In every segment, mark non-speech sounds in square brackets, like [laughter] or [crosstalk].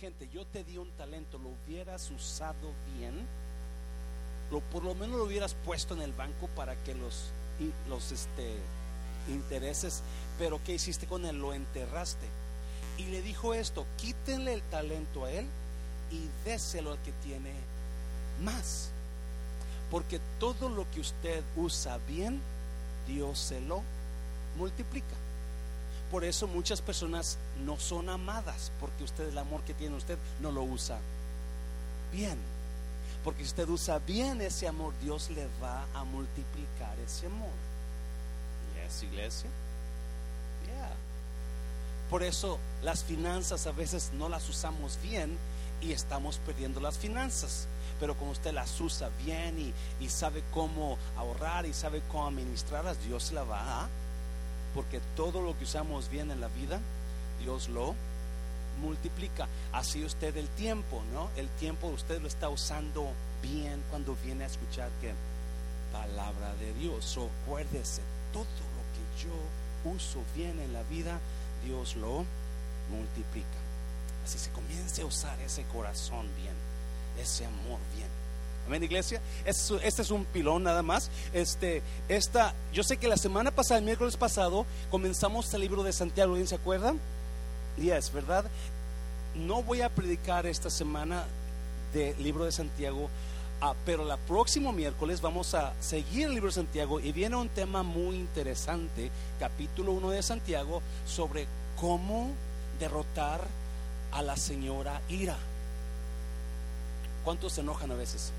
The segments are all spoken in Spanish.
gente, yo te di un talento, lo hubieras usado bien, lo, por lo menos lo hubieras puesto en el banco para que los, los este, intereses, pero ¿qué hiciste con él? Lo enterraste. Y le dijo esto, quítenle el talento a él y déselo al que tiene más. Porque todo lo que usted usa bien, Dios se lo multiplica. Por eso muchas personas no son amadas, porque usted el amor que tiene usted no lo usa bien. Porque si usted usa bien ese amor, Dios le va a multiplicar ese amor. ¿Y es iglesia? Yeah. Por eso las finanzas a veces no las usamos bien y estamos perdiendo las finanzas. Pero como usted las usa bien y, y sabe cómo ahorrar y sabe cómo administrarlas, Dios la va a porque todo lo que usamos bien en la vida, Dios lo multiplica. Así usted el tiempo, ¿no? El tiempo usted lo está usando bien cuando viene a escuchar que palabra de Dios. O acuérdese, todo lo que yo uso bien en la vida, Dios lo multiplica. Así se comience a usar ese corazón bien, ese amor bien. Amén, iglesia. Este, es un pilón nada más. Este, esta, yo sé que la semana pasada, el miércoles pasado, comenzamos el libro de Santiago. ¿Se acuerdan? Y verdad. No voy a predicar esta semana del libro de Santiago, ah, pero la próximo miércoles vamos a seguir el libro de Santiago y viene un tema muy interesante, capítulo 1 de Santiago, sobre cómo derrotar a la señora Ira. ¿Cuántos se enojan a veces?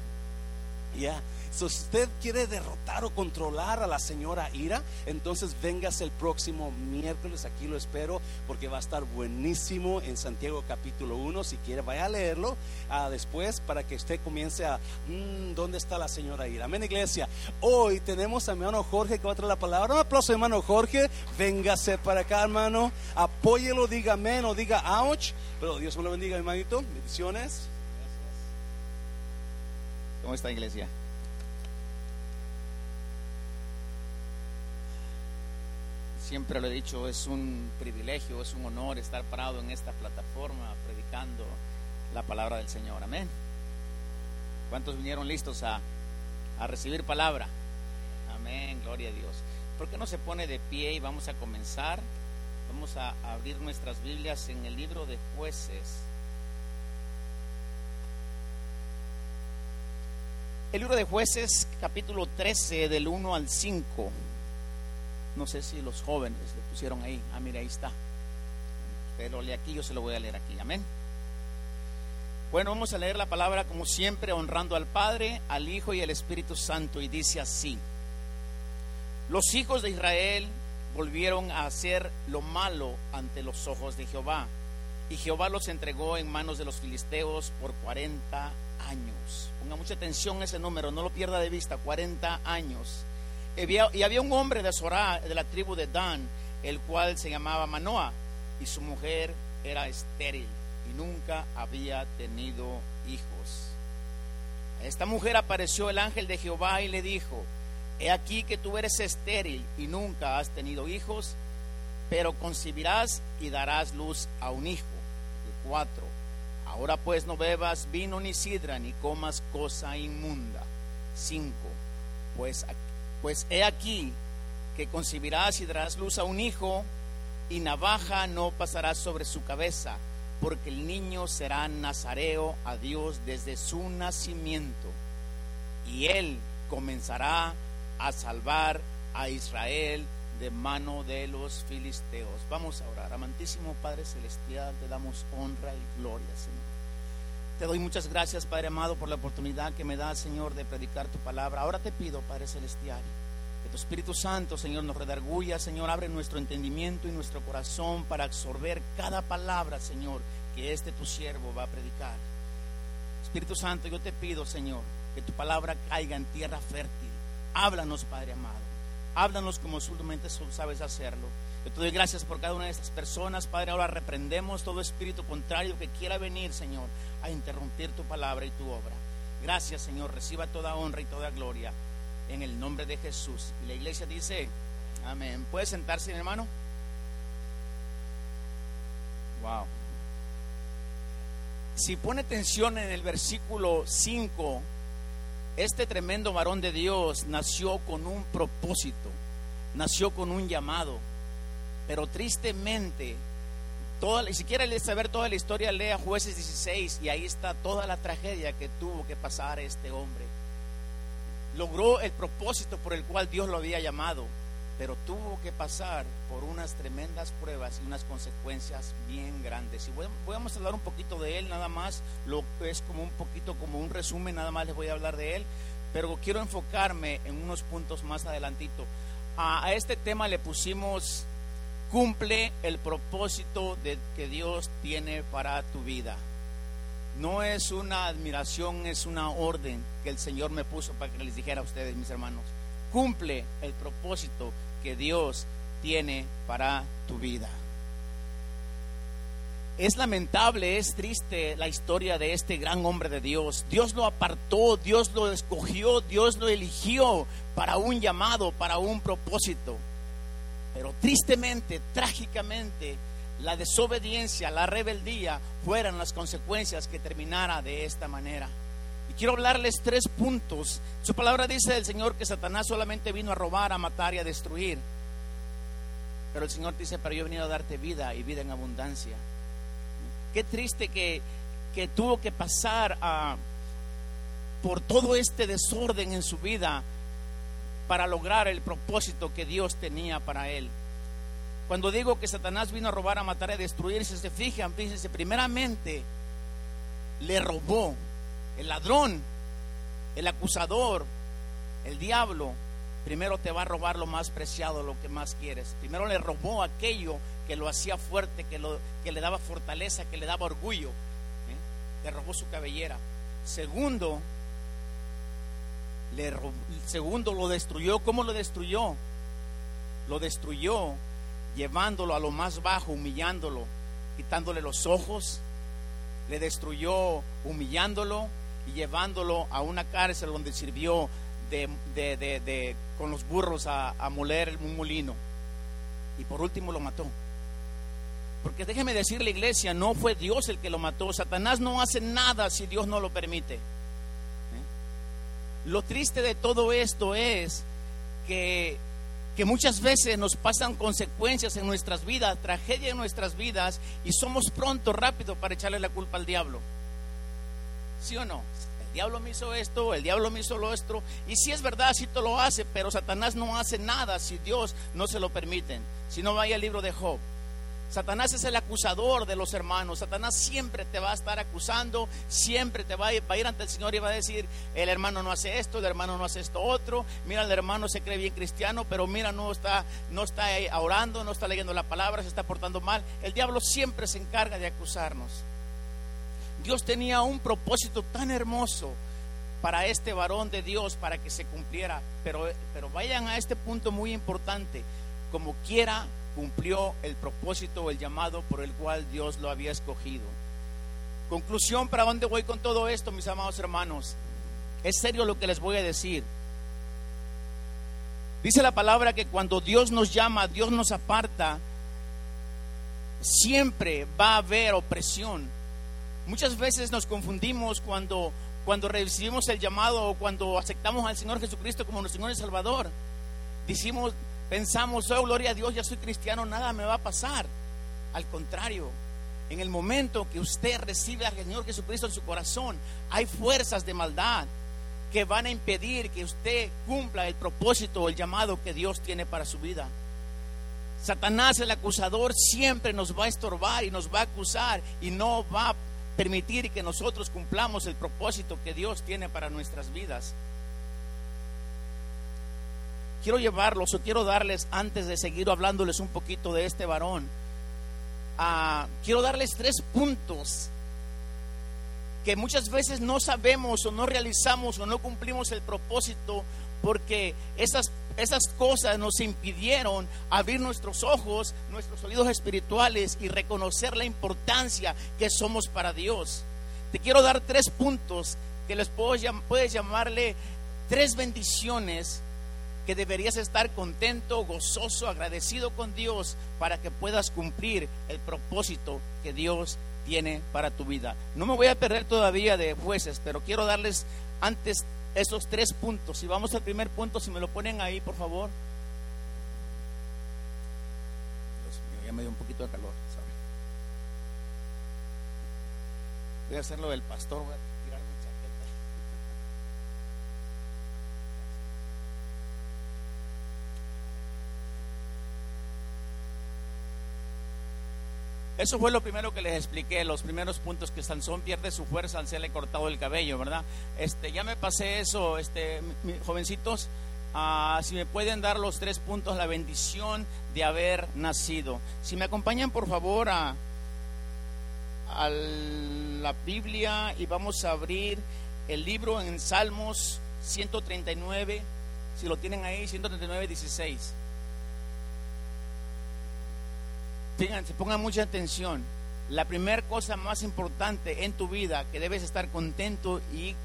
Ya, si usted quiere derrotar o controlar a la señora Ira, entonces véngase el próximo miércoles, aquí lo espero, porque va a estar buenísimo en Santiago capítulo 1. Si quiere, vaya a leerlo ah, después para que usted comience a, mm, ¿dónde está la señora Ira? Amén, iglesia. Hoy tenemos a mi hermano Jorge que va a traer la palabra. Un aplauso, hermano Jorge. Véngase para acá, hermano. Apóyelo, diga amén o diga ouch. Pero Dios me lo bendiga, hermanito. Bendiciones. ¿Cómo está iglesia? Siempre lo he dicho, es un privilegio, es un honor estar parado en esta plataforma predicando la palabra del Señor. Amén. ¿Cuántos vinieron listos a, a recibir palabra? Amén, gloria a Dios. ¿Por qué no se pone de pie y vamos a comenzar? Vamos a abrir nuestras Biblias en el libro de jueces. El libro de jueces, capítulo 13, del 1 al 5. No sé si los jóvenes lo pusieron ahí. Ah, mire, ahí está. Pero lee aquí, yo se lo voy a leer aquí. Amén. Bueno, vamos a leer la palabra como siempre, honrando al Padre, al Hijo y al Espíritu Santo. Y dice así. Los hijos de Israel volvieron a hacer lo malo ante los ojos de Jehová. Y Jehová los entregó en manos de los filisteos por 40 años. Ponga mucha atención a ese número, no lo pierda de vista, 40 años. Y había, un hombre de Zorá, de la tribu de Dan, el cual se llamaba Manoah, y su mujer era estéril y nunca había tenido hijos. A esta mujer apareció el ángel de Jehová y le dijo, he aquí que tú eres estéril y nunca has tenido hijos, pero concebirás y darás luz a un hijo. De cuatro Ahora pues no bebas vino ni sidra, ni comas cosa inmunda. 5. Pues, pues he aquí que concebirás y darás luz a un hijo, y navaja no pasará sobre su cabeza, porque el niño será nazareo a Dios desde su nacimiento, y él comenzará a salvar a Israel de mano de los filisteos. Vamos a orar. Amantísimo Padre Celestial, te damos honra y gloria, Señor. Te doy muchas gracias, Padre amado, por la oportunidad que me da, Señor, de predicar tu palabra. Ahora te pido, Padre Celestial, que tu Espíritu Santo, Señor, nos redarguya, Señor, abre nuestro entendimiento y nuestro corazón para absorber cada palabra, Señor, que este tu siervo va a predicar. Espíritu Santo, yo te pido, Señor, que tu palabra caiga en tierra fértil. Háblanos, Padre amado. Háblanos como solamente sabes hacerlo. Yo te doy gracias por cada una de estas personas, Padre. Ahora reprendemos todo espíritu contrario que quiera venir, Señor, a interrumpir tu palabra y tu obra. Gracias, Señor. Reciba toda honra y toda gloria en el nombre de Jesús. Y la iglesia dice, amén. ¿Puede sentarse, mi hermano? Wow. si pone atención en el versículo 5, este tremendo varón de Dios nació con un propósito, nació con un llamado, pero tristemente, toda, si quiere saber toda la historia, lea jueces 16 y ahí está toda la tragedia que tuvo que pasar este hombre. Logró el propósito por el cual Dios lo había llamado, pero tuvo que pasar por unas tremendas pruebas y unas consecuencias bien grandes. Y vamos a hablar un poquito de él, nada más, lo es como un poquito como un resumen, nada más les voy a hablar de él, pero quiero enfocarme en unos puntos más adelantito. A, este tema le pusimos cumple el propósito de, que Dios tiene para tu vida. No es una admiración, es una orden que el Señor me puso para que les dijera a ustedes, mis hermanos. Cumple el propósito que Dios tiene para tu vida. Es lamentable, es triste la historia de este gran hombre de Dios. Dios lo apartó, Dios lo escogió, Dios lo eligió para un llamado, para un propósito. Pero tristemente, trágicamente, la desobediencia, la rebeldía fueran las consecuencias que terminara de esta manera. Y quiero hablarles tres puntos. Su palabra dice del Señor que Satanás solamente vino a robar, a matar y a destruir. Pero el Señor dice, pero yo he venido a darte vida y vida en abundancia. Qué triste que, que tuvo que pasar a, por todo este desorden en su vida para lograr el propósito que Dios tenía para él. Cuando digo que Satanás vino a robar, a matar, a destruir, si se fijan, fíjense, primeramente le robó el ladrón, el acusador, el diablo, primero te va a robar lo más preciado, lo que más quieres. Primero le robó aquello que lo hacía fuerte, que, lo, que le daba fortaleza, que le daba orgullo. ¿eh? Le robó su cabellera. Segundo, le segundo lo destruyó. ¿Cómo lo destruyó? Lo destruyó llevándolo a lo más bajo, humillándolo, quitándole los ojos. Le destruyó humillándolo, llevándolo a una cárcel donde sirvió de, con los burros a, moler un molino. Y por último lo mató. Porque déjeme decirle, iglesia, no fue Dios el que lo mató. Satanás no hace nada si Dios no lo permite. ¿Eh? Lo triste de todo esto es que, que muchas veces nos pasan consecuencias en nuestras vidas, tragedia en nuestras vidas, y somos pronto, rápido para echarle la culpa al diablo. ¿Sí o no? El diablo me hizo esto, el diablo me hizo lo otro. Y si es verdad, si te lo hace, pero Satanás no hace nada si Dios no se lo permite. Si no vaya al libro de Job. Satanás es el acusador de los hermanos. Satanás siempre te va a estar acusando, siempre te va a, ir, va a ir, ante el Señor y va a decir, el hermano no hace esto, el hermano no hace esto otro. Mira, el hermano se cree bien cristiano, pero mira, no está, no está orando, no está leyendo la palabra, se está portando mal. El diablo siempre se encarga de acusarnos. Dios tenía un propósito tan hermoso para este varón de Dios, para que se cumpliera. Pero, pero vayan a este punto muy importante. Como quiera, cumplió el propósito o el llamado por el cual Dios lo había escogido. Conclusión, ¿para dónde voy con todo esto, mis amados hermanos? Es serio lo que les voy a decir. Dice la palabra que cuando Dios nos llama, Dios nos aparta, siempre va a haber opresión Muchas veces nos confundimos cuando, cuando recibimos el llamado o cuando aceptamos al Señor Jesucristo como nuestro Señor y Salvador. Decimos, pensamos, oh gloria a Dios, ya soy cristiano, nada me va a pasar. Al contrario, en el momento que usted recibe al Señor Jesucristo en su corazón, hay fuerzas de maldad que van a impedir que usted cumpla el propósito o el llamado que Dios tiene para su vida. Satanás, el acusador, siempre nos va a estorbar y nos va a acusar y no va a permitir que nosotros cumplamos el propósito que Dios tiene para nuestras vidas. Quiero llevarlos o quiero darles, antes de seguir hablándoles un poquito de este varón, quiero darles tres puntos que muchas veces no sabemos o no realizamos o no cumplimos el propósito porque esas, esas cosas nos impidieron abrir nuestros ojos, nuestros oídos espirituales y reconocer la importancia que somos para Dios. Te quiero dar tres puntos que les puedo, puedes llamarle tres bendiciones que deberías estar contento, gozoso, agradecido con Dios para que puedas cumplir el propósito que Dios tiene para tu vida. No me voy a perder todavía de jueces, pero quiero darles antes esos tres puntos. Y vamos al primer punto, si me lo ponen ahí, por favor. Dios mío, ya me dio un poquito de calor. Voy a hacerlo del pastor. Eso fue lo primero que les expliqué, los primeros puntos que Sansón pierde su fuerza al serle cortado el cabello, ¿verdad? Este, ya me pasé eso, este, jovencitos, ah, si me pueden dar los tres puntos, la bendición de haber nacido. Si me acompañan, por favor, a, a la Biblia y vamos a abrir el libro en Salmos 139, si lo tienen ahí, 139, 16. Fíjense, pongan mucha atención. La primera cosa más importante en tu vida que debes estar contento y,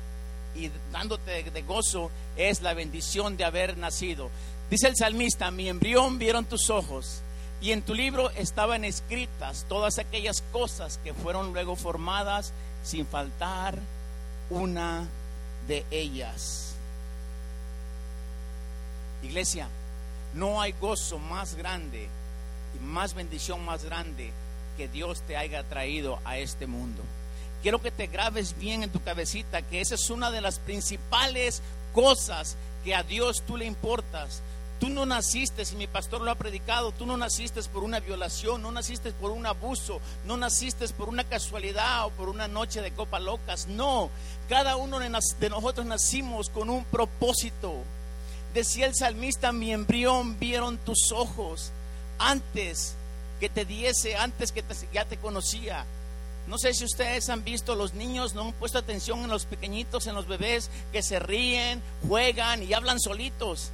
y dándote de gozo es la bendición de haber nacido. Dice el salmista, mi embrión vieron tus ojos y en tu libro estaban escritas todas aquellas cosas que fueron luego formadas sin faltar una de ellas. Iglesia, no hay gozo más grande más bendición más grande que Dios te haya traído a este mundo. Quiero que te grabes bien en tu cabecita que esa es una de las principales cosas que a Dios tú le importas. Tú no naciste, si mi pastor lo ha predicado, tú no naciste por una violación, no naciste por un abuso, no naciste por una casualidad o por una noche de copa locas. No, cada uno de nosotros nacimos con un propósito. Decía el salmista, mi embrión vieron tus ojos antes que te diese, antes que ya te conocía. No sé si ustedes han visto los niños, no han puesto atención en los pequeñitos, en los bebés que se ríen, juegan y hablan solitos.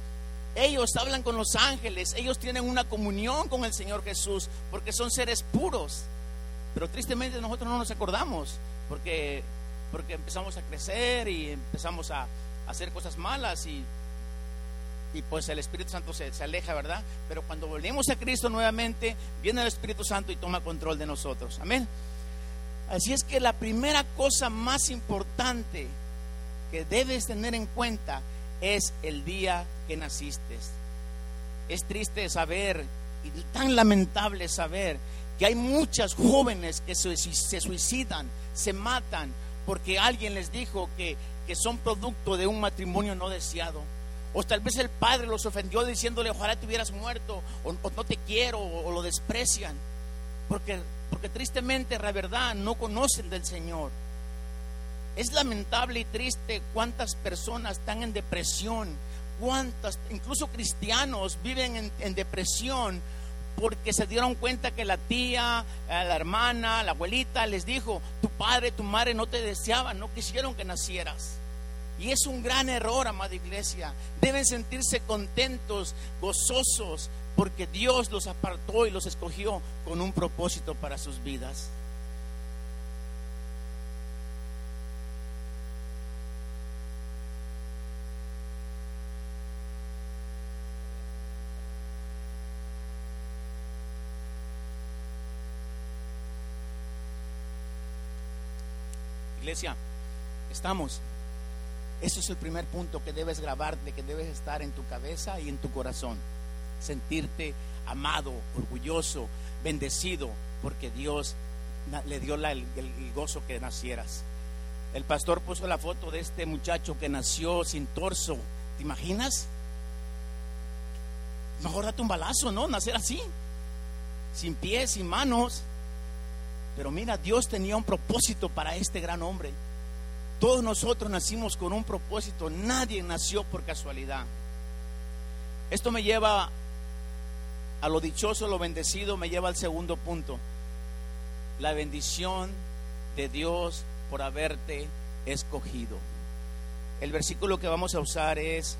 Ellos hablan con los ángeles, ellos tienen una comunión con el Señor Jesús porque son seres puros. Pero tristemente nosotros no nos acordamos porque, porque empezamos a crecer y empezamos a hacer cosas malas y y pues el Espíritu Santo se, aleja, ¿verdad? Pero cuando volvemos a Cristo nuevamente, viene el Espíritu Santo y toma control de nosotros. Amén. Así es que la primera cosa más importante que debes tener en cuenta es el día que naciste. Es triste saber y tan lamentable saber que hay muchas jóvenes que se, suicidan, se matan, porque alguien les dijo que, que son producto de un matrimonio no deseado. O tal vez el padre los ofendió diciéndole, ojalá te hubieras muerto, o, no te quiero, o, lo desprecian. Porque, porque tristemente, la verdad, no conocen del Señor. Es lamentable y triste cuántas personas están en depresión, cuántas, incluso cristianos viven en, depresión porque se dieron cuenta que la tía, eh, la hermana, la abuelita les dijo, tu padre, tu madre no te deseaban, no quisieron que nacieras. Y es un gran error, amada iglesia. Deben sentirse contentos, gozosos, porque Dios los apartó y los escogió con un propósito para sus vidas. Iglesia, estamos. Eso es el primer punto que debes grabarte, que debes estar en tu cabeza y en tu corazón. Sentirte amado, orgulloso, bendecido, porque Dios le dio el, gozo que nacieras. El pastor puso la foto de este muchacho que nació sin torso. ¿Te imaginas? Mejor date un balazo, ¿no? Nacer así, sin pies, sin manos. Pero mira, Dios tenía un propósito para este gran hombre. Todos nosotros nacimos con un propósito, nadie nació por casualidad. Esto me lleva a lo dichoso, lo bendecido, me lleva al segundo punto. La bendición de Dios por haberte escogido. El versículo que vamos a usar es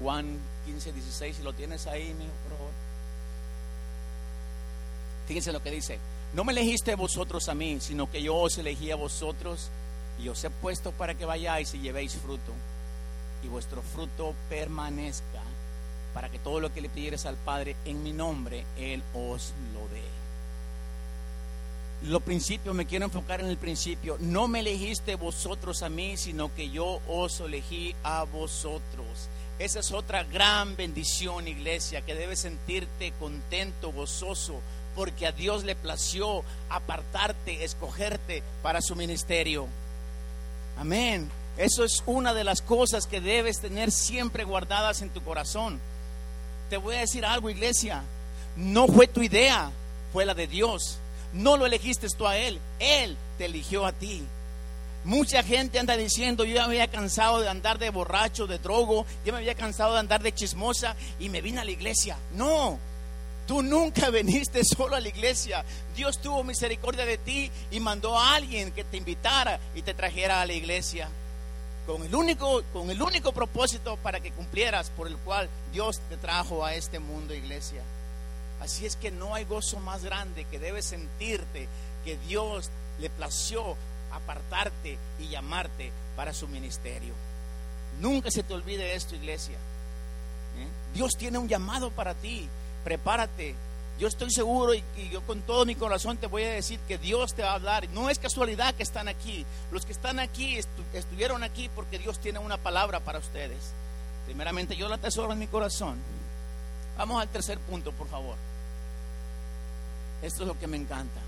Juan 15, 16. Si lo tienes ahí, mi por favor. Fíjense lo que dice. No me elegiste vosotros a mí, sino que yo os elegí a vosotros y os he puesto para que vayáis y llevéis fruto, y vuestro fruto permanezca, para que todo lo que le pidieres al Padre en mi nombre, Él os lo dé. Lo principio, me quiero enfocar en el principio. No me elegiste vosotros a mí, sino que yo os elegí a vosotros. Esa es otra gran bendición, iglesia, que debes sentirte contento, gozoso, porque a Dios le plació apartarte, escogerte para su ministerio. Amén. Eso es una de las cosas que debes tener siempre guardadas en tu corazón. Te voy a decir algo, iglesia. No fue tu idea, fue la de Dios. No lo elegiste tú a Él, Él te eligió a ti. Mucha gente anda diciendo, yo ya me había cansado de andar de borracho, de drogo, yo me había cansado de andar de chismosa y me vine a la iglesia. No, tú nunca viniste solo a la iglesia. Dios tuvo misericordia de ti y mandó a alguien que te invitara y te trajera a la iglesia. Con el único, con el único propósito para que cumplieras por el cual Dios te trajo a este mundo, iglesia. Así es que no hay gozo más grande que debes sentirte que Dios le plació apartarte y llamarte para su ministerio. Nunca se te olvide esto, iglesia. ¿Eh? Dios tiene un llamado para ti. Prepárate. Yo estoy seguro y, yo con todo mi corazón te voy a decir que Dios te va a hablar. No es casualidad que están aquí. Los que están aquí estuvieron aquí porque Dios tiene una palabra para ustedes. Primeramente yo la atesoro en mi corazón. Vamos al tercer punto, por favor. Esto es lo que me encanta.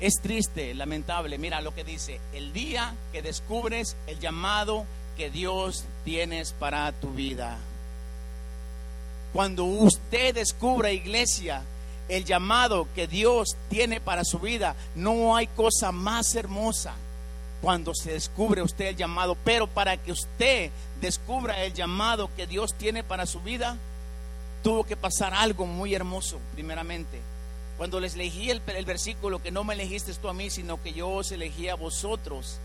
Es triste, lamentable. Mira lo que dice. El día que descubres el llamado que Dios tienes para tu vida. Cuando usted descubra, iglesia, el llamado que Dios tiene para su vida, no hay cosa más hermosa cuando se descubre usted el llamado. Pero para que usted descubra el llamado que Dios tiene para su vida, tuvo que pasar algo muy hermoso, primeramente. Cuando les elegí el, versículo que no me elegiste tú a mí, sino que yo os elegí a vosotros,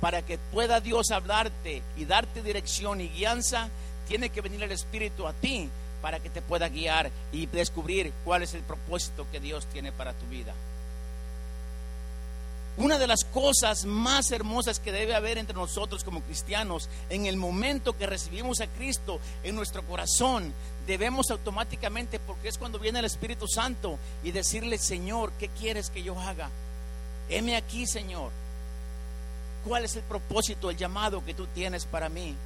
para que pueda Dios hablarte y darte dirección y guianza, tiene que venir el Espíritu a ti para que te pueda guiar y descubrir cuál es el propósito que Dios tiene para tu vida. Una de las cosas más hermosas que debe haber entre nosotros como cristianos, en el momento que recibimos a Cristo en nuestro corazón, debemos automáticamente, porque es cuando viene el Espíritu Santo, y decirle, Señor, ¿qué quieres que yo haga? Heme aquí, Señor. ¿Cuál es el propósito, el llamado que tú tienes para mí?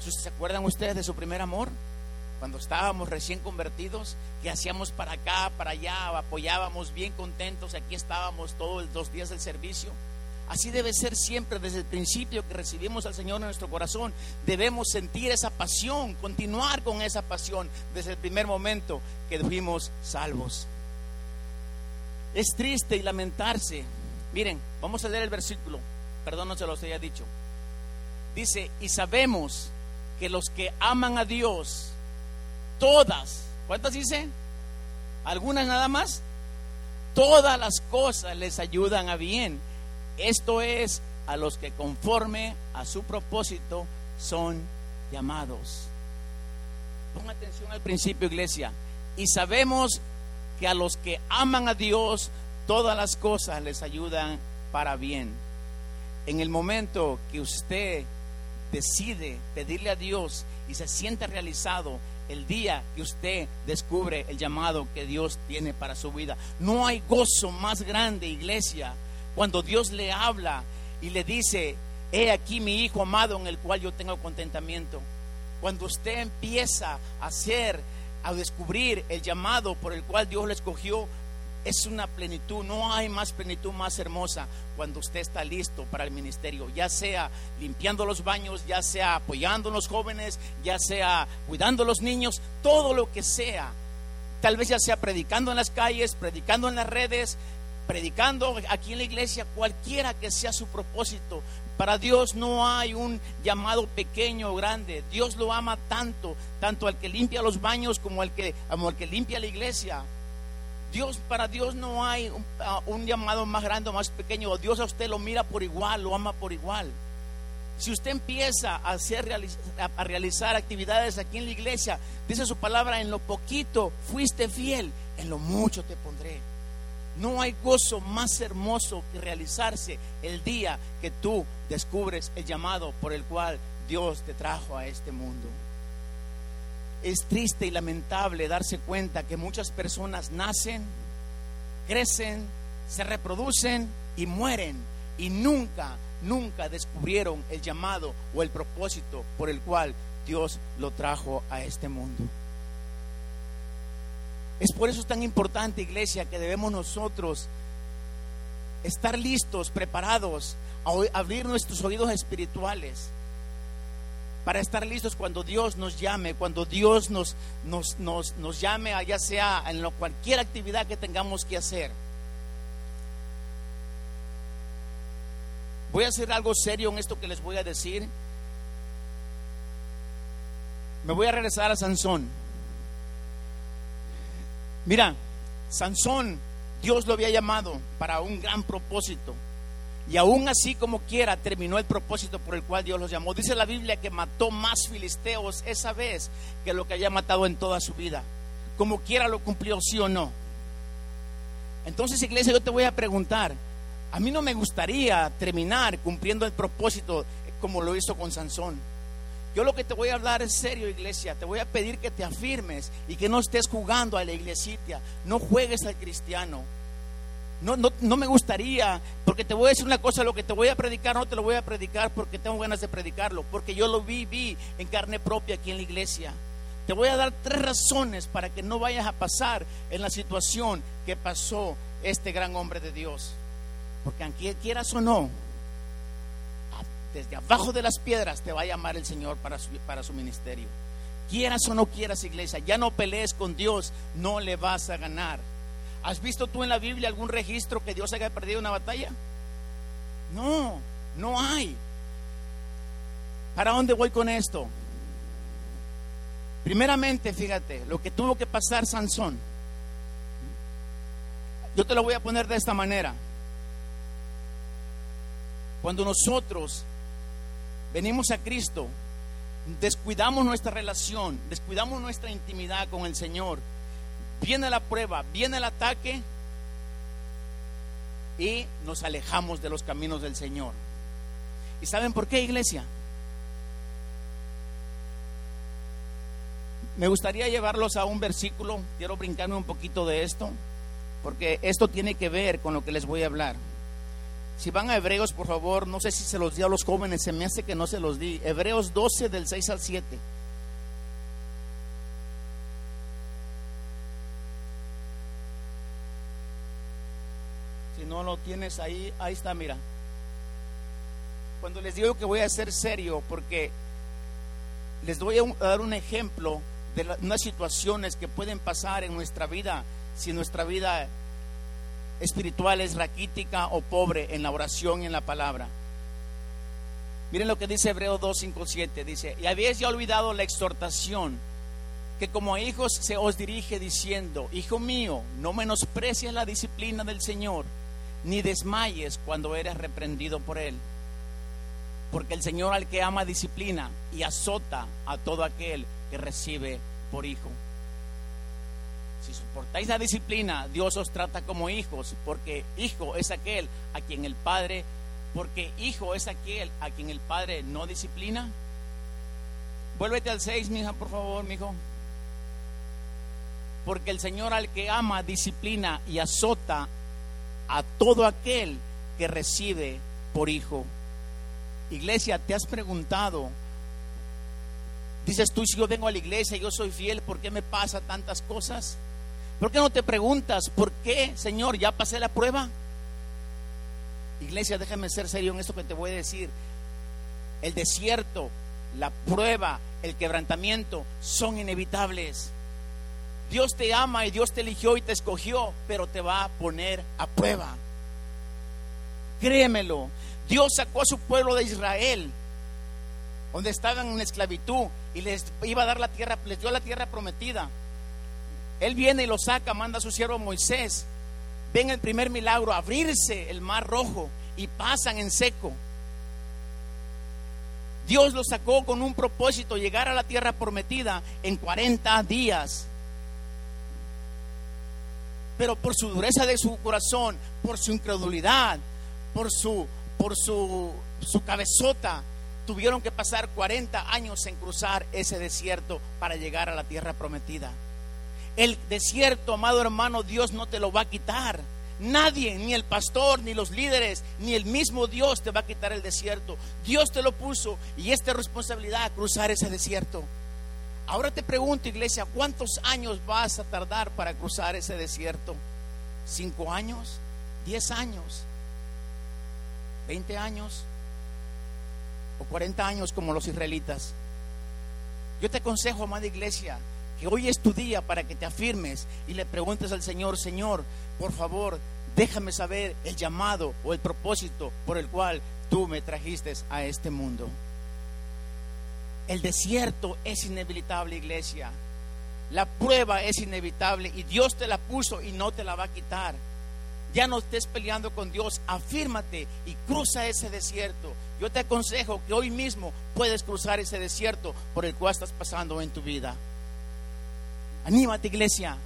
¿Se acuerdan ustedes de su primer amor? cuando estábamos recién convertidos, que hacíamos para acá, para allá, apoyábamos bien contentos, aquí estábamos todos los días del servicio. Así debe ser siempre desde el principio que recibimos al Señor en nuestro corazón. Debemos sentir esa pasión, continuar con esa pasión desde el primer momento que fuimos salvos. Es triste y lamentarse. Miren, vamos a leer el versículo. Perdón, no se los haya dicho. Dice, y sabemos que los que aman a Dios, todas, ¿cuántas dice? ¿Algunas nada más? Todas las cosas les ayudan a bien. Esto es a los que conforme a su propósito son llamados. Ponga atención al principio, iglesia. Y sabemos que a los que aman a Dios, todas las cosas les ayudan para bien. En el momento que usted decide pedirle a Dios y se siente realizado el día que usted descubre el llamado que Dios tiene para su vida. No hay gozo más grande, iglesia, cuando Dios le habla y le dice, he aquí mi hijo amado en el cual yo tengo contentamiento. Cuando usted empieza a hacer, a descubrir el llamado por el cual Dios le escogió, es una plenitud, no hay más plenitud más hermosa cuando usted está listo para el ministerio, ya sea limpiando los baños, ya sea apoyando a los jóvenes, ya sea cuidando a los niños, todo lo que sea. Tal vez ya sea predicando en las calles, predicando en las redes, predicando aquí en la iglesia, cualquiera que sea su propósito. Para Dios no hay un llamado pequeño o grande. Dios lo ama tanto, tanto al que limpia los baños como al que, al que limpia la iglesia. Dios, para Dios no hay ah, un, llamado más grande o más pequeño. Dios a usted lo mira por igual, lo ama por igual. Si usted empieza a, hacer, a realizar actividades aquí en la iglesia, dice su palabra, en lo poquito fuiste fiel, en lo mucho te pondré. No hay gozo más hermoso que realizarse el día que tú descubres el llamado por el cual Dios te trajo a este mundo. Es triste y lamentable darse cuenta que muchas personas nacen, crecen, se reproducen y mueren y nunca, nunca descubrieron el llamado o el propósito por el cual Dios lo trajo a este mundo. Es por eso tan importante, iglesia, que debemos nosotros estar listos, preparados, a abrir nuestros oídos espirituales para estar listos cuando Dios nos llame, cuando Dios nos, nos, nos, nos llame, ya sea en lo, cualquier actividad que tengamos que hacer. Voy a hacer algo serio en esto que les voy a decir. Me voy a regresar a Sansón. Mira, Sansón, Dios lo había llamado para un gran propósito. Y aún así como quiera terminó el propósito por el cual Dios los llamó. Dice la Biblia que mató más filisteos esa vez que lo que había matado en toda su vida. Como quiera lo cumplió, sí o no. Entonces, iglesia, yo te voy a preguntar, a mí no me gustaría terminar cumpliendo el propósito como lo hizo con Sansón. Yo lo que te voy a hablar es serio, iglesia. Te voy a pedir que te afirmes y que no estés jugando a la iglesita. No juegues al cristiano. No, no, me gustaría, porque te voy a decir una cosa, lo que te voy a predicar no te lo voy a predicar porque tengo ganas de predicarlo, porque yo lo viví en carne propia aquí en la iglesia. Te voy a dar tres razones para que no vayas a pasar en la situación que pasó este gran hombre de Dios. Porque aunque quieras o no, desde abajo de las piedras te va a llamar el Señor para su, para su ministerio. Quieras o no quieras, iglesia, ya no pelees con Dios, no le vas a ganar. ¿Has visto tú en la Biblia algún registro que Dios haya perdido una batalla? No, no hay. ¿Para dónde voy con esto? Primeramente, fíjate, lo que tuvo que pasar Sansón. Yo te lo voy a poner de esta manera. Cuando nosotros venimos a Cristo, descuidamos nuestra relación, descuidamos nuestra intimidad con el Señor, viene la prueba, viene el ataque y nos alejamos de los caminos del Señor. ¿Y saben por qué, iglesia? Me gustaría llevarlos a un versículo, quiero brincarme un poquito de esto, porque esto tiene que ver con lo que les voy a hablar. Si van a Hebreos, por favor, no sé si se los di a los jóvenes, se me hace que no se los di. Hebreos 12 del 6 al 7. no lo tienes ahí, ahí está, mira. Cuando les digo que voy a ser serio, porque les voy a dar un ejemplo de unas situaciones que pueden pasar en nuestra vida si nuestra vida espiritual es raquítica o pobre en la oración y en la palabra. Miren lo que dice Hebreo 2, 5, 7. Dice, y habéis ya olvidado la exhortación que como hijos se os dirige diciendo, Hijo mío, no menosprecies la disciplina del Señor ni desmayes cuando eres reprendido por Él. Porque el Señor al que ama disciplina y azota a todo aquel que recibe por hijo. Si soportáis la disciplina, Dios os trata como hijos, porque hijo es aquel a quien el Padre, porque hijo es aquel a quien el Padre no disciplina. Vuélvete al 6, mija, por favor, mijo. Porque el Señor al que ama disciplina y azota a todo aquel que recibe por hijo. Iglesia, ¿te has preguntado? Dices tú, si yo vengo a la iglesia, yo soy fiel, ¿por qué me pasa tantas cosas? ¿Por qué no te preguntas, por qué, Señor, ya pasé la prueba? Iglesia, déjame ser serio en esto que te voy a decir. El desierto, la prueba, el quebrantamiento son inevitables. Dios te ama y Dios te eligió y te escogió, pero te va a poner a prueba. Créemelo. Dios sacó a su pueblo de Israel, donde estaban en esclavitud, y les iba a dar la tierra, les dio la tierra prometida. Él viene y lo saca, manda a su siervo Moisés. Ven el primer milagro, abrirse el mar rojo y pasan en seco. Dios lo sacó con un propósito, llegar a la tierra prometida en 40 días pero por su dureza de su corazón, por su incredulidad, por su, por su, su cabezota, tuvieron que pasar 40 años en cruzar ese desierto para llegar a la tierra prometida. El desierto, amado hermano, Dios no te lo va a quitar. Nadie, ni el pastor, ni los líderes, ni el mismo Dios te va a quitar el desierto. Dios te lo puso y es tu responsabilidad cruzar ese desierto. Ahora te pregunto, iglesia, ¿cuántos años vas a tardar para cruzar ese desierto? ¿Cinco años? ¿Diez años? ¿Veinte años? ¿O cuarenta años como los israelitas? Yo te aconsejo, amada iglesia, que hoy es tu día para que te afirmes y le preguntes al Señor, Señor, por favor, déjame saber el llamado o el propósito por el cual tú me trajiste a este mundo. El desierto es inevitable, iglesia. La prueba es inevitable y Dios te la puso y no te la va a quitar. Ya no estés peleando con Dios, afírmate y cruza ese desierto. Yo te aconsejo que hoy mismo puedes cruzar ese desierto por el cual estás pasando en tu vida. Anímate, iglesia.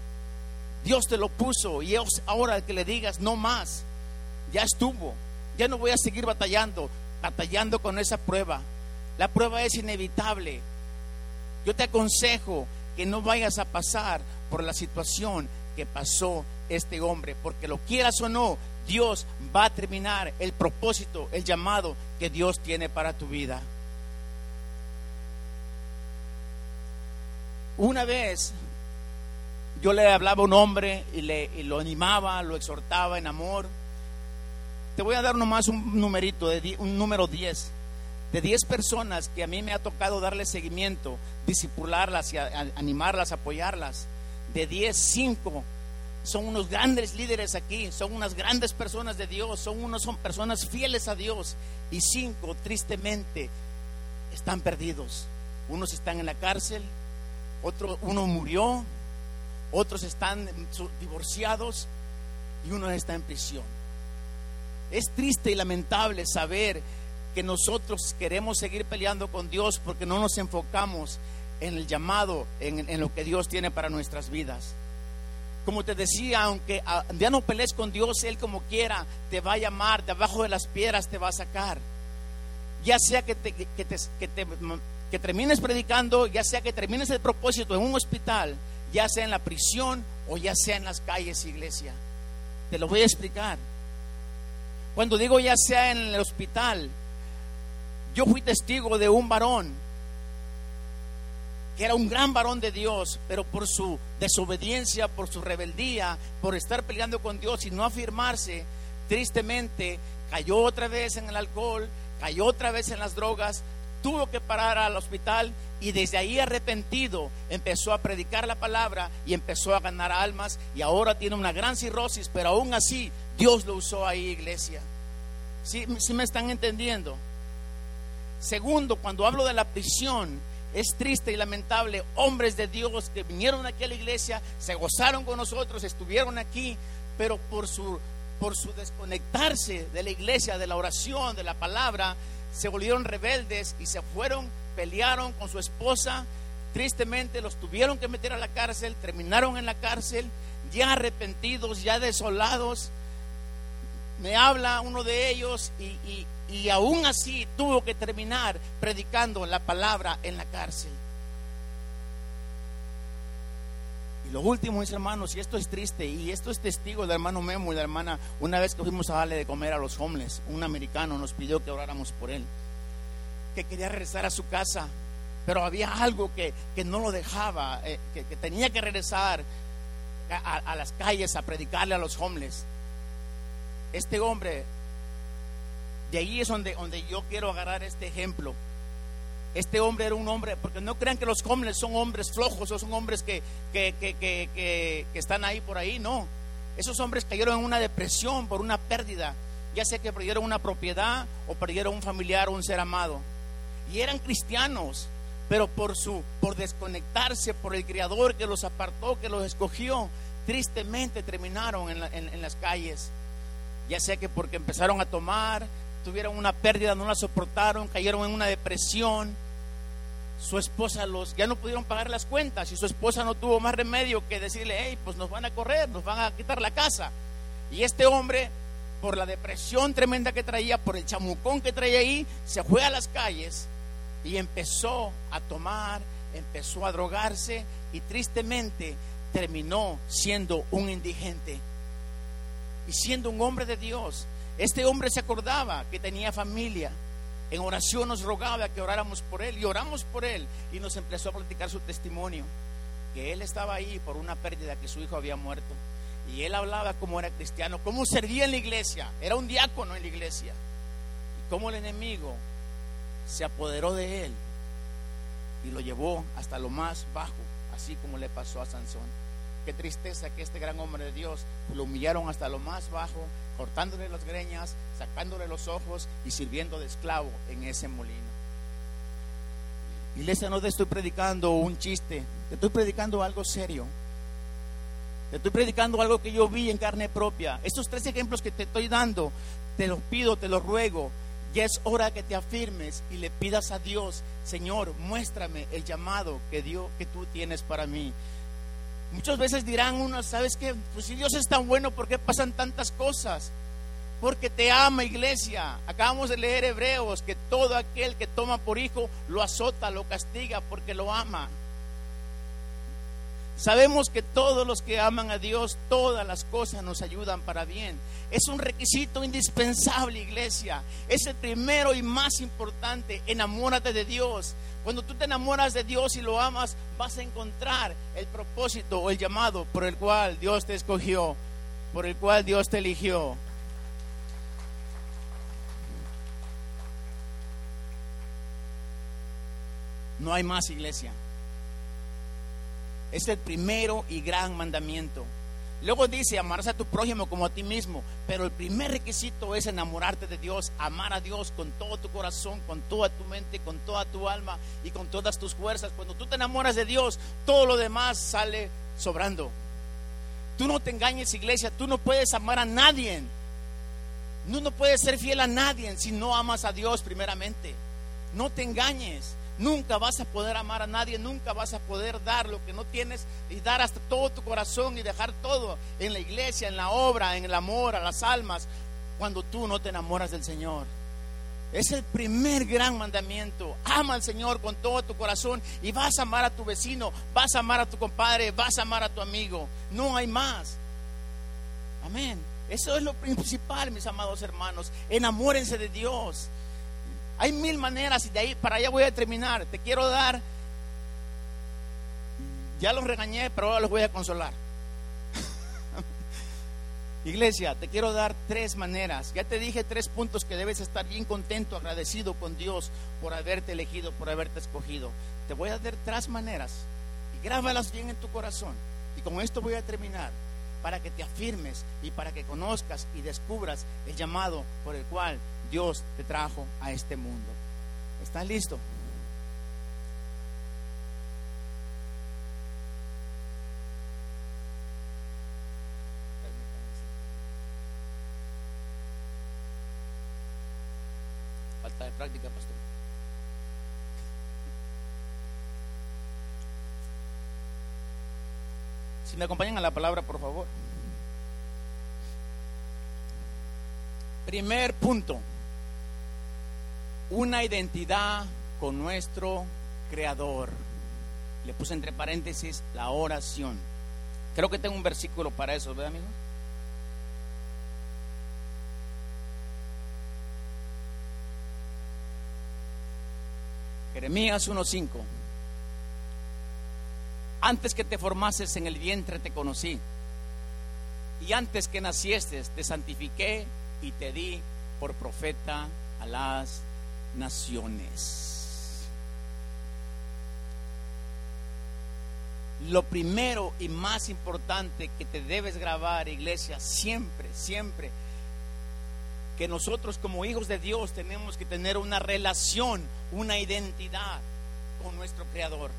Dios te lo puso y es ahora que le digas no más. Ya estuvo. Ya no voy a seguir batallando, batallando con esa prueba. La prueba es inevitable. Yo te aconsejo que no vayas a pasar por la situación que pasó este hombre, porque lo quieras o no, Dios va a terminar el propósito, el llamado que Dios tiene para tu vida. Una vez yo le hablaba a un hombre y, le, lo animaba, lo exhortaba en amor. Te voy a dar nomás un numerito, de, un número 10, de 10 personas que a mí me ha tocado darle seguimiento, disipularlas y animarlas, apoyarlas. De 10, 5 son unos grandes líderes aquí, son unas grandes personas de Dios, son unos son personas fieles a Dios y cinco tristemente están perdidos. Unos están en la cárcel, otro uno murió, otros están divorciados y uno está en prisión. Es triste y lamentable saber que nosotros queremos seguir peleando con Dios porque no nos enfocamos en el llamado, en, lo que Dios tiene para nuestras vidas. Como te decía, aunque ah, ya no pelees con Dios, Él como quiera te va a llamar, debajo de las piedras te va a sacar. Ya sea que, te, que termines predicando, ya sea que termines el propósito en un hospital, ya sea en la prisión o ya sea en las calles, iglesia. Te lo voy a explicar. Cuando digo ya sea en el hospital, yo fui testigo de un varón que era un gran varón de Dios, pero por su desobediencia, por su rebeldía, por estar peleando con Dios y no afirmarse, tristemente cayó otra vez en el alcohol, cayó otra vez en las drogas, tuvo que parar al hospital y desde ahí arrepentido empezó a predicar la palabra y empezó a ganar almas y ahora tiene una gran cirrosis, pero aún así Dios lo usó ahí, iglesia. ¿Sí, me están entendiendo? Segundo, cuando hablo de la prisión, es triste y lamentable, hombres de Dios que vinieron aquí a la iglesia, se gozaron con nosotros, estuvieron aquí, pero por su, por su desconectarse de la iglesia, de la oración, de la palabra, se volvieron rebeldes y se fueron, pelearon con su esposa. Tristemente los tuvieron que meter a la cárcel, terminaron en la cárcel, ya arrepentidos, ya desolados. Me habla uno de ellos y, y aún así tuvo que terminar predicando la palabra en la cárcel. lo último, mis hermanos, y esto es triste, y esto es testigo del hermano Memo y la hermana, una vez que fuimos a darle de comer a los homeless, un americano nos pidió que oráramos por él, que quería regresar a su casa, pero había algo que, no lo dejaba, eh, que, tenía que regresar a, a las calles a predicarle a los homeless. Este hombre, de ahí es donde, donde yo quiero agarrar este ejemplo este hombre era un hombre, porque no crean que los hombres son hombres flojos o son hombres que, que, están ahí por ahí, no. Esos hombres cayeron en una depresión por una pérdida, ya sea que perdieron una propiedad o perdieron un familiar o un ser amado. Y eran cristianos, pero por su por desconectarse por el Creador que los apartó, que los escogió, tristemente terminaron en, en las calles. Ya sea que porque empezaron a tomar, tuvieron una pérdida, no la soportaron, cayeron en una depresión su esposa los ya no pudieron pagar las cuentas y su esposa no tuvo más remedio que decirle, hey, pues nos van a correr, nos van a quitar la casa. Y este hombre, por la depresión tremenda que traía, por el chamucón que traía ahí, se fue a las calles y empezó a tomar, empezó a drogarse y tristemente terminó siendo un indigente y siendo un hombre de Dios. Este hombre se acordaba que tenía familia. En oración nos rogaba que oráramos por él y oramos por él y nos empezó a platicar su testimonio, que él estaba ahí por una pérdida que su hijo había muerto. Y él hablaba como era cristiano, cómo servía en la iglesia, era un diácono en la iglesia. Y cómo el enemigo se apoderó de él y lo llevó hasta lo más bajo, así como le pasó a Sansón. Qué tristeza que este gran hombre de Dios lo humillaron hasta lo más bajo, cortándole las greñas, sacándole los ojos y sirviendo de esclavo en ese molino. Iglesia, no te estoy predicando un chiste, te estoy predicando algo serio. Te estoy predicando algo que yo vi en carne propia. Estos tres ejemplos que te estoy dando, te los pido, te los ruego. Ya es hora que te afirmes y le pidas a Dios, Señor, muéstrame el llamado que, Dios, que tú tienes para mí. Muchas veces dirán unos, ¿sabes qué? Pues si Dios es tan bueno, ¿por qué pasan tantas cosas? Porque te ama, iglesia. Acabamos de leer Hebreos que todo aquel que toma por hijo lo azota, lo castiga porque lo ama. Sabemos que todos los que aman a Dios, todas las cosas nos ayudan para bien. Es un requisito indispensable, iglesia. Es el primero y más importante. Enamórate de Dios. Cuando tú te enamoras de Dios y lo amas, vas a encontrar el propósito o el llamado por el cual Dios te escogió, por el cual Dios te eligió. No hay más iglesia. Es el primero y gran mandamiento. Luego dice, amarás a tu prójimo como a ti mismo, pero el primer requisito es enamorarte de Dios, amar a Dios con todo tu corazón, con toda tu mente, con toda tu alma y con todas tus fuerzas. Cuando tú te enamoras de Dios, todo lo demás sale sobrando. Tú no te engañes, iglesia, tú no puedes amar a nadie. Tú no puedes ser fiel a nadie si no amas a Dios primeramente. No te engañes. Nunca vas a poder amar a nadie, nunca vas a poder dar lo que no tienes y dar hasta todo tu corazón y dejar todo en la iglesia, en la obra, en el amor a las almas, cuando tú no te enamoras del Señor. Es el primer gran mandamiento. Ama al Señor con todo tu corazón y vas a amar a tu vecino, vas a amar a tu compadre, vas a amar a tu amigo. No hay más. Amén. Eso es lo principal, mis amados hermanos. Enamórense de Dios. Hay mil maneras y de ahí para allá voy a terminar. Te quiero dar, ya los regañé, pero ahora los voy a consolar. [laughs] Iglesia, te quiero dar tres maneras. Ya te dije tres puntos que debes estar bien contento, agradecido con Dios por haberte elegido, por haberte escogido. Te voy a dar tres maneras y grábalas bien en tu corazón. Y con esto voy a terminar para que te afirmes y para que conozcas y descubras el llamado por el cual Dios te trajo a este mundo. ¿Están listos? Falta de práctica, pastor. Si me acompañan a la palabra, por favor. Primer punto una identidad con nuestro Creador. Le puse entre paréntesis la oración. Creo que tengo un versículo para eso, ¿verdad, amigos? Jeremías 1:5. Antes que te formases en el vientre te conocí. Y antes que naciestes te santifiqué y te di por profeta a las naciones. Lo primero y más importante que te debes grabar, iglesia, siempre, siempre, que nosotros como hijos de Dios tenemos que tener una relación, una identidad con nuestro Creador.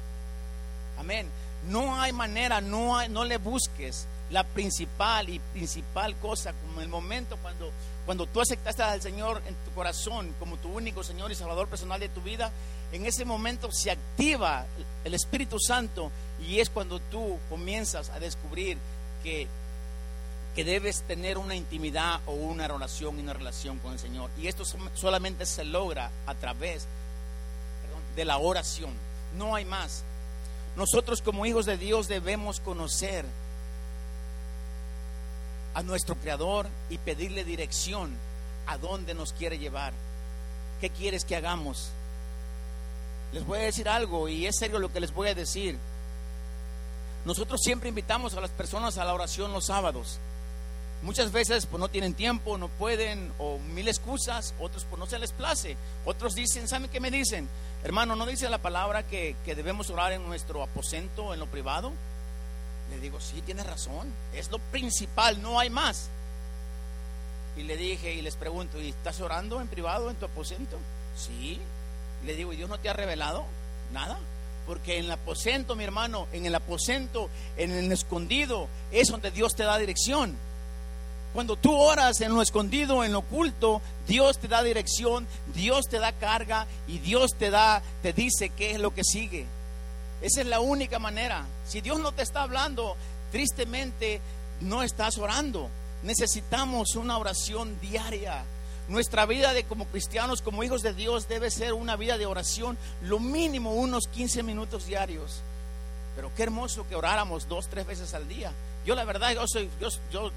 Amén. No hay manera, no, hay, no le busques la principal y principal cosa, como el momento cuando, cuando tú aceptaste al Señor en tu corazón como tu único Señor y Salvador personal de tu vida, en ese momento se activa el Espíritu Santo y es cuando tú comienzas a descubrir que, que debes tener una intimidad o una relación y una relación con el Señor. Y esto solamente se logra a través de la oración. No hay más. Nosotros como hijos de Dios debemos conocer a nuestro Creador y pedirle dirección a dónde nos quiere llevar. ¿Qué quieres que hagamos? Les voy a decir algo y es serio lo que les voy a decir. Nosotros siempre invitamos a las personas a la oración los sábados. Muchas veces pues no tienen tiempo, no pueden, o mil excusas, otros pues no se les place. Otros dicen, ¿saben qué me dicen? Hermano, ¿no dice la palabra que, que debemos orar en nuestro aposento, en lo privado? Le digo, sí, tiene razón, es lo principal, no hay más. Y le dije y les pregunto, ¿y estás orando en privado en tu aposento? Sí. le digo, ¿y Dios no te ha revelado nada? Porque en el aposento, mi hermano, en el aposento, en el escondido, es donde Dios te da dirección. Cuando tú oras en lo escondido, en lo oculto, Dios te da dirección, Dios te da carga y Dios te da, te dice qué es lo que sigue. Esa es la única manera. Si Dios no te está hablando, tristemente no estás orando. Necesitamos una oración diaria. Nuestra vida de como cristianos, como hijos de Dios, debe ser una vida de oración, lo mínimo unos 15 minutos diarios. Pero qué hermoso que oráramos dos, tres veces al día. Yo la verdad, yo soy, yo, yo,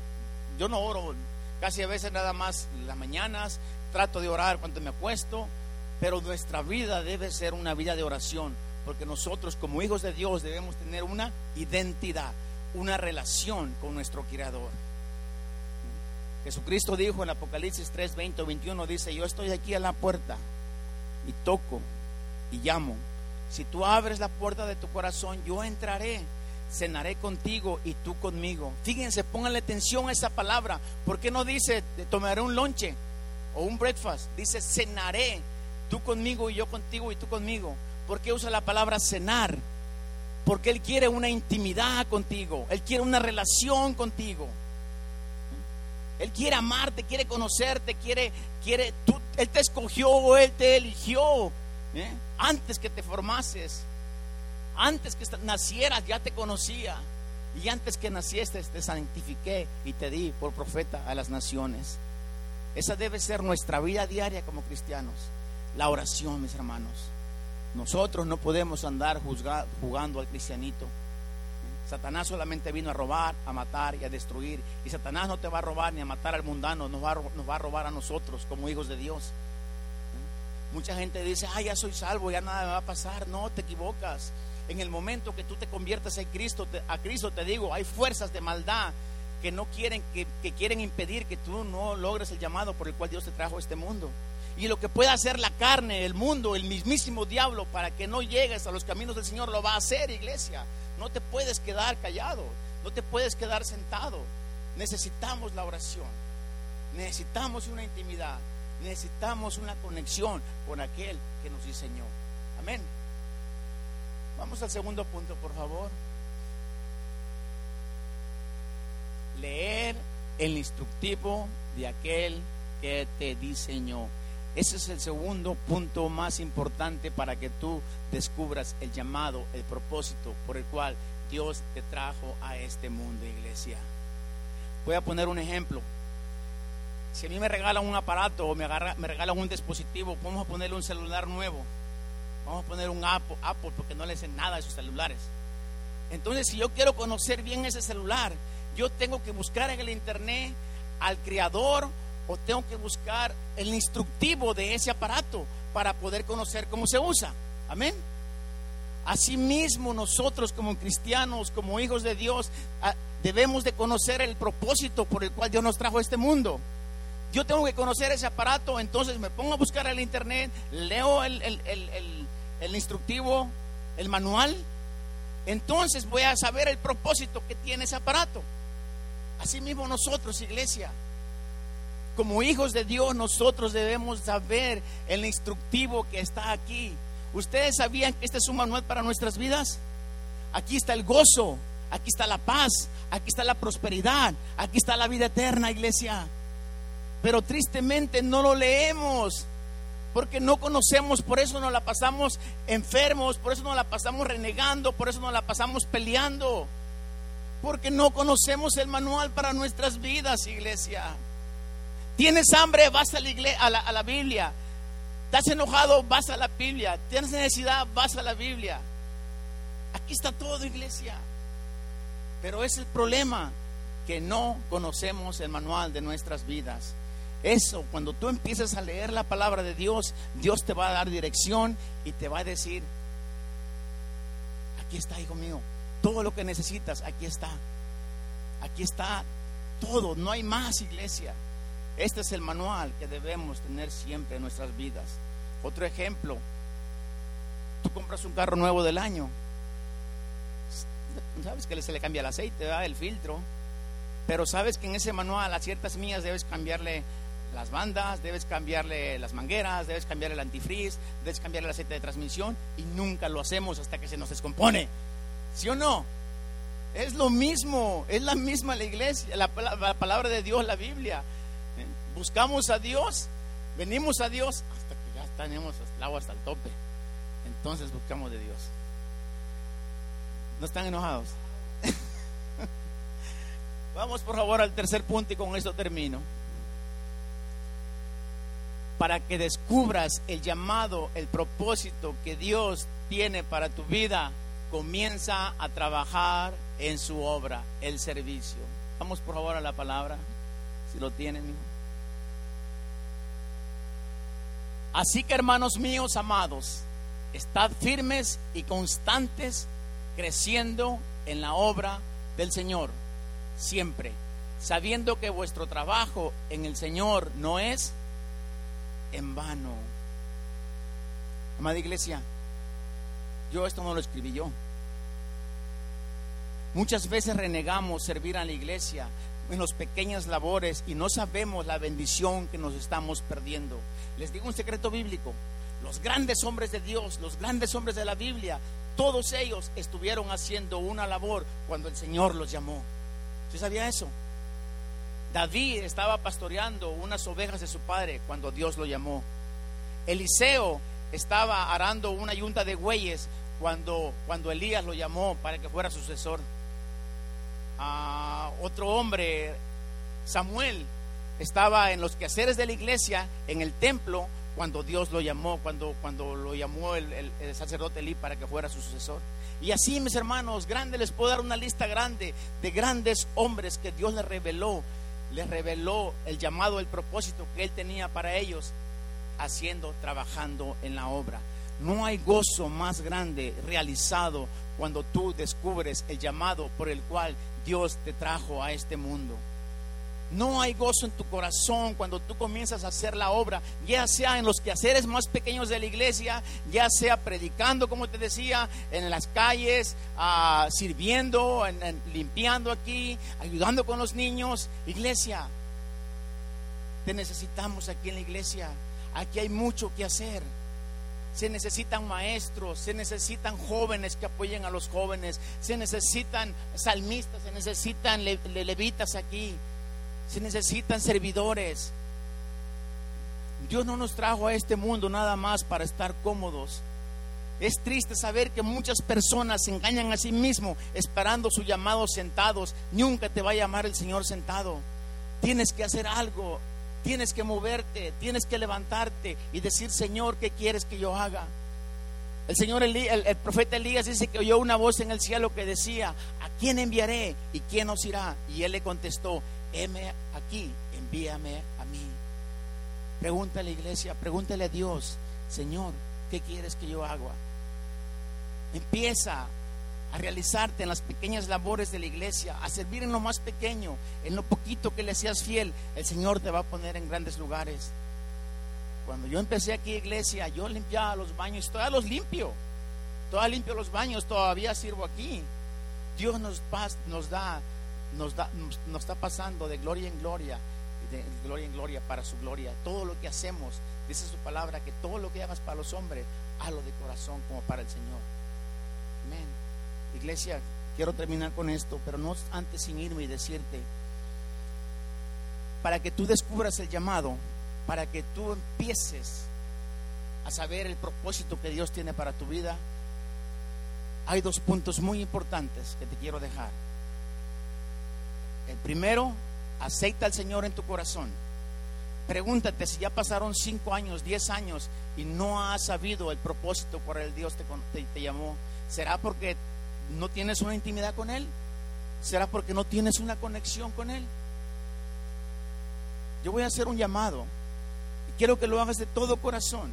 yo no oro casi a veces nada más las mañanas, trato de orar cuando me acuesto, pero nuestra vida debe ser una vida de oración, porque nosotros como hijos de Dios debemos tener una identidad, una relación con nuestro Creador. Jesucristo dijo en Apocalipsis 3, 20 o 21, dice, yo estoy aquí a la puerta y toco y llamo. Si tú abres la puerta de tu corazón, yo entraré, cenaré contigo y tú conmigo. Fíjense, pónganle atención a esa palabra. ¿Por qué no dice, tomaré un lonche o un breakfast? Dice, cenaré, tú conmigo y yo contigo y tú conmigo. ¿Por qué usa la palabra cenar? Porque Él quiere una intimidad contigo, Él quiere una relación contigo. Él quiere amarte, quiere conocerte, quiere, quiere, tú, Él te escogió, Él te eligió. ¿eh? Antes que te formases, antes que nacieras, ya te conocía. Y antes que nacieses, te santifiqué y te di por profeta a las naciones. Esa debe ser nuestra vida diaria como cristianos. La oración, mis hermanos. Nosotros no podemos andar jugando al cristianito. Satanás solamente vino a robar, a matar y a destruir. Y Satanás no te va a robar ni a matar al mundano, nos va a, nos va a robar a nosotros como hijos de Dios. Mucha gente dice, ah, ya soy salvo, ya nada me va a pasar. No, te equivocas. En el momento que tú te conviertas en Cristo, a Cristo te digo, hay fuerzas de maldad que no quieren, que, que quieren impedir que tú no logres el llamado por el cual Dios te trajo a este mundo. Y lo que pueda hacer la carne, el mundo, el mismísimo diablo para que no llegues a los caminos del Señor, lo va a hacer, iglesia. No te puedes quedar callado, no te puedes quedar sentado. Necesitamos la oración, necesitamos una intimidad, necesitamos una conexión con aquel que nos diseñó. Amén. Vamos al segundo punto, por favor. Leer el instructivo de aquel que te diseñó. Ese es el segundo punto más importante para que tú descubras el llamado, el propósito por el cual Dios te trajo a este mundo, iglesia. Voy a poner un ejemplo. Si a mí me regalan un aparato o me, me regalan un dispositivo, vamos a ponerle un celular nuevo. Vamos a poner un Apple, Apple porque no le hacen nada a esos celulares. Entonces, si yo quiero conocer bien ese celular, yo tengo que buscar en el internet al creador o tengo que buscar el instructivo de ese aparato para poder conocer cómo se usa. Amén. Asimismo, nosotros como cristianos, como hijos de Dios, ah, debemos de conocer el propósito por el cual Dios nos trajo a este mundo. Yo tengo que conocer ese aparato, entonces me pongo a buscar el internet, leo el, el instructivo, el manual, entonces voy a saber el propósito que tiene ese aparato. Asimismo nosotros, iglesia, como hijos de Dios, nosotros debemos saber el instructivo que está aquí. ¿Ustedes sabían que este es un manual para nuestras vidas? Aquí está el gozo, aquí está la paz, aquí está la prosperidad, aquí está la vida eterna, iglesia. Pero tristemente no lo leemos porque no conocemos, por eso nos la pasamos enfermos, por eso nos la pasamos renegando, por eso nos la pasamos peleando, porque no conocemos el manual para nuestras vidas, iglesia. Tienes hambre, vas a la, a la, Biblia. ¿Estás enojado? Vas a la Biblia. ¿Tienes necesidad? Vas a la Biblia. Aquí está todo, iglesia. Pero es el problema que no conocemos el manual de nuestras vidas. Eso, cuando tú empiezas a leer la palabra de Dios, Dios te va a dar dirección y te va a decir, aquí está, hijo mío, todo lo que necesitas, aquí está. Aquí está todo, no hay más iglesia. Este es el manual que debemos tener siempre en nuestras vidas. Otro ejemplo, tú compras un carro nuevo del año, sabes que se le cambia el aceite, el filtro, pero sabes que en ese manual a ciertas millas debes cambiarle las bandas, debes cambiarle las mangueras, debes cambiarle el antifreeze, debes cambiarle el aceite de transmisión y nunca lo hacemos hasta que se nos descompone. ¿Sí o no? Es lo mismo, es la misma la iglesia, la, palabra de Dios, la Biblia. Buscamos a Dios, venimos a Dios hasta que ya tenemos el agua hasta el tope. Entonces buscamos de Dios. ¿No están enojados? [laughs] Vamos por favor al tercer punto y con esto termino. Para que descubras el llamado, el propósito que Dios tiene para tu vida, comienza a trabajar en su obra, el servicio. Vamos por favor a la palabra, si lo tienen. Así que hermanos míos amados, estad firmes y constantes creciendo en la obra del Señor, siempre, sabiendo que vuestro trabajo en el Señor no es en vano. Amada iglesia, yo esto no lo escribí yo. Muchas veces renegamos servir a la iglesia en las pequeñas labores y no sabemos la bendición que nos estamos perdiendo. Les digo un secreto bíblico. Los grandes hombres de Dios, los grandes hombres de la Biblia, todos ellos estuvieron haciendo una labor cuando el Señor los llamó. ¿Usted sabía eso? David estaba pastoreando unas ovejas de su padre cuando Dios lo llamó. Eliseo estaba arando una yunta de bueyes cuando, cuando Elías lo llamó para que fuera sucesor. A otro hombre, Samuel, estaba en los quehaceres de la iglesia, en el templo, cuando Dios lo llamó, cuando, cuando lo llamó el, el, sacerdote Elí para que fuera su sucesor. Y así, mis hermanos, grande, les puedo dar una lista grande de grandes hombres que Dios les reveló, les reveló el llamado, el propósito que Él tenía para ellos, haciendo, trabajando en la obra. No hay gozo más grande realizado cuando tú descubres el llamado por el cual Dios te trajo a este mundo. No hay gozo en tu corazón cuando tú comienzas a hacer la obra, ya sea en los quehaceres más pequeños de la iglesia, ya sea predicando, como te decía, en las calles, ah, sirviendo, limpiando aquí, ayudando con los niños. Iglesia, te necesitamos aquí en la iglesia. Aquí hay mucho que hacer. Se necesitan maestros, se necesitan jóvenes que apoyen a los jóvenes, se necesitan salmistas, se necesitan levitas aquí, se necesitan servidores. Dios no nos trajo a este mundo nada más para estar cómodos. Es triste saber que muchas personas se engañan a sí mismos esperando su llamado sentados. Nunca te va a llamar el Señor sentado. Tienes que hacer algo. Tienes que moverte, tienes que levantarte y decir, Señor, ¿qué quieres que yo haga? El Señor, el, profeta Elías dice que oyó una voz en el cielo que decía, ¿a quién enviaré y quién nos irá? Y él le contestó, heme aquí, envíame a mí. Pregúntale a la iglesia, pregúntale a Dios, Señor, ¿qué quieres que yo haga? Empieza a realizarte en las pequeñas labores de la iglesia, a servir en lo más pequeño, en lo poquito que le seas fiel, el Señor te va a poner en grandes lugares. Cuando yo empecé aquí iglesia, yo limpiaba los baños, todavía los limpio, todavía limpio los baños, todavía sirvo aquí. Dios nos, nos da, nos da, nos, está pasando de gloria en gloria, de gloria en gloria para su gloria. Todo lo que hacemos, dice su palabra, que todo lo que hagas para los hombres, hazlo de corazón como para el Señor. Iglesia, quiero terminar con esto, pero no antes sin irme y decirte, para que tú descubras el llamado, para que tú empieces a saber el propósito que Dios tiene para tu vida, hay dos puntos muy importantes que te quiero dejar. El primero, aceita al Señor en tu corazón. Pregúntate si ya pasaron cinco años, diez años y no has sabido el propósito por el Dios te, te, te llamó. ¿Será porque no tienes una intimidad con Él? ¿Será porque no tienes una conexión con Él? Yo voy a hacer un llamado y quiero que lo hagas de todo corazón.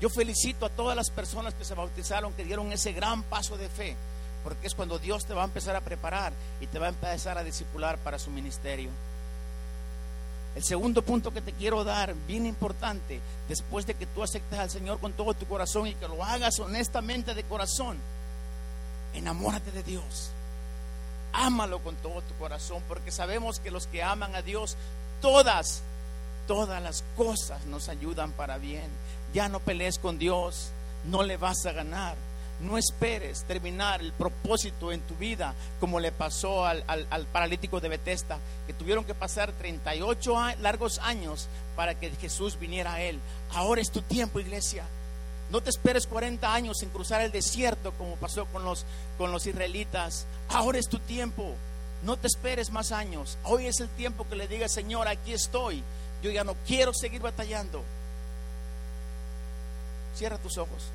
Yo felicito a todas las personas que se bautizaron, que dieron ese gran paso de fe, porque es cuando Dios te va a empezar a preparar y te va a empezar a discipular para su ministerio. El segundo punto que te quiero dar, bien importante, después de que tú aceptes al Señor con todo tu corazón y que lo hagas honestamente de corazón, enamórate de Dios. Ámalo con todo tu corazón, porque sabemos que los que aman a Dios, todas, todas las cosas nos ayudan para bien. Ya no pelees con Dios, no le vas a ganar. No esperes terminar el propósito en tu vida como le pasó al, al, paralítico de Bethesda, que tuvieron que pasar 38 largos años para que Jesús viniera a él. Ahora es tu tiempo, iglesia. No te esperes 40 años en cruzar el desierto como pasó con los, con los israelitas. Ahora es tu tiempo. No te esperes más años. Hoy es el tiempo que le digas, Señor, aquí estoy. Yo ya no quiero seguir batallando. Cierra tus ojos.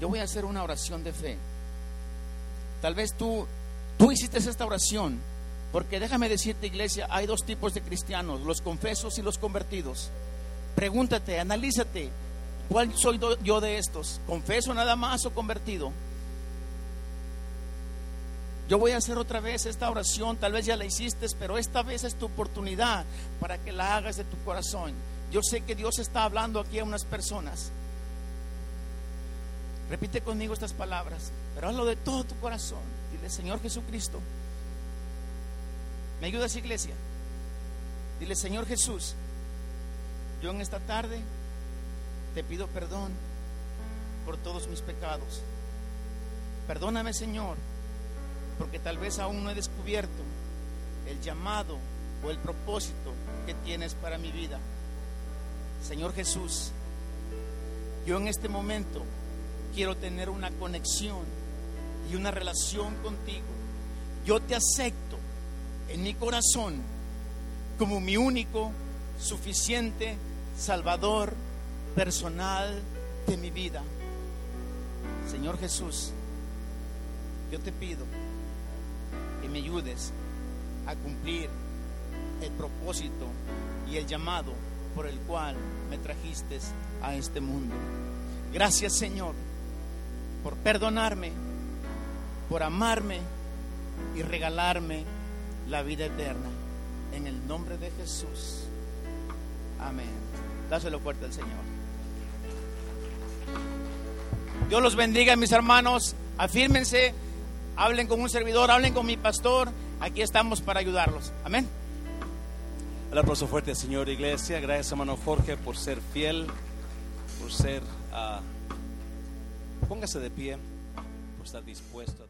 Yo voy a hacer una oración de fe. Tal vez tú, tú hiciste esta oración, porque déjame decirte, iglesia, hay dos tipos de cristianos, los confesos y los convertidos. Pregúntate, analízate, ¿cuál soy yo de estos? ¿Confeso nada más o convertido? Yo voy a hacer otra vez esta oración, tal vez ya la hiciste, pero esta vez es tu oportunidad para que la hagas de tu corazón. Yo sé que Dios está hablando aquí a unas personas. Repite conmigo estas palabras, pero hazlo de todo tu corazón. Dile, Señor Jesucristo, ¿me ayudas iglesia? Dile, Señor Jesús, yo en esta tarde te pido perdón por todos mis pecados. Perdóname, Señor, porque tal vez aún no he descubierto el llamado o el propósito que tienes para mi vida. Señor Jesús, yo en este momento quiero tener una conexión y una relación contigo. Yo te acepto en mi corazón como mi único, suficiente Salvador personal de mi vida. Señor Jesús, yo te pido que me ayudes a cumplir el propósito y el llamado por el cual me trajiste a este mundo. Gracias Señor por perdonarme, por amarme y regalarme la vida eterna. En el nombre de Jesús. Amén. Dáselo fuerte al Señor. Dios los bendiga, mis hermanos. Afírmense, hablen con un servidor, hablen con mi pastor. Aquí estamos para ayudarlos. Amén. El aplauso fuerte, Señor Iglesia. Gracias, hermano Jorge, por ser fiel, por ser. Uh, Póngase de pie por estar dispuesto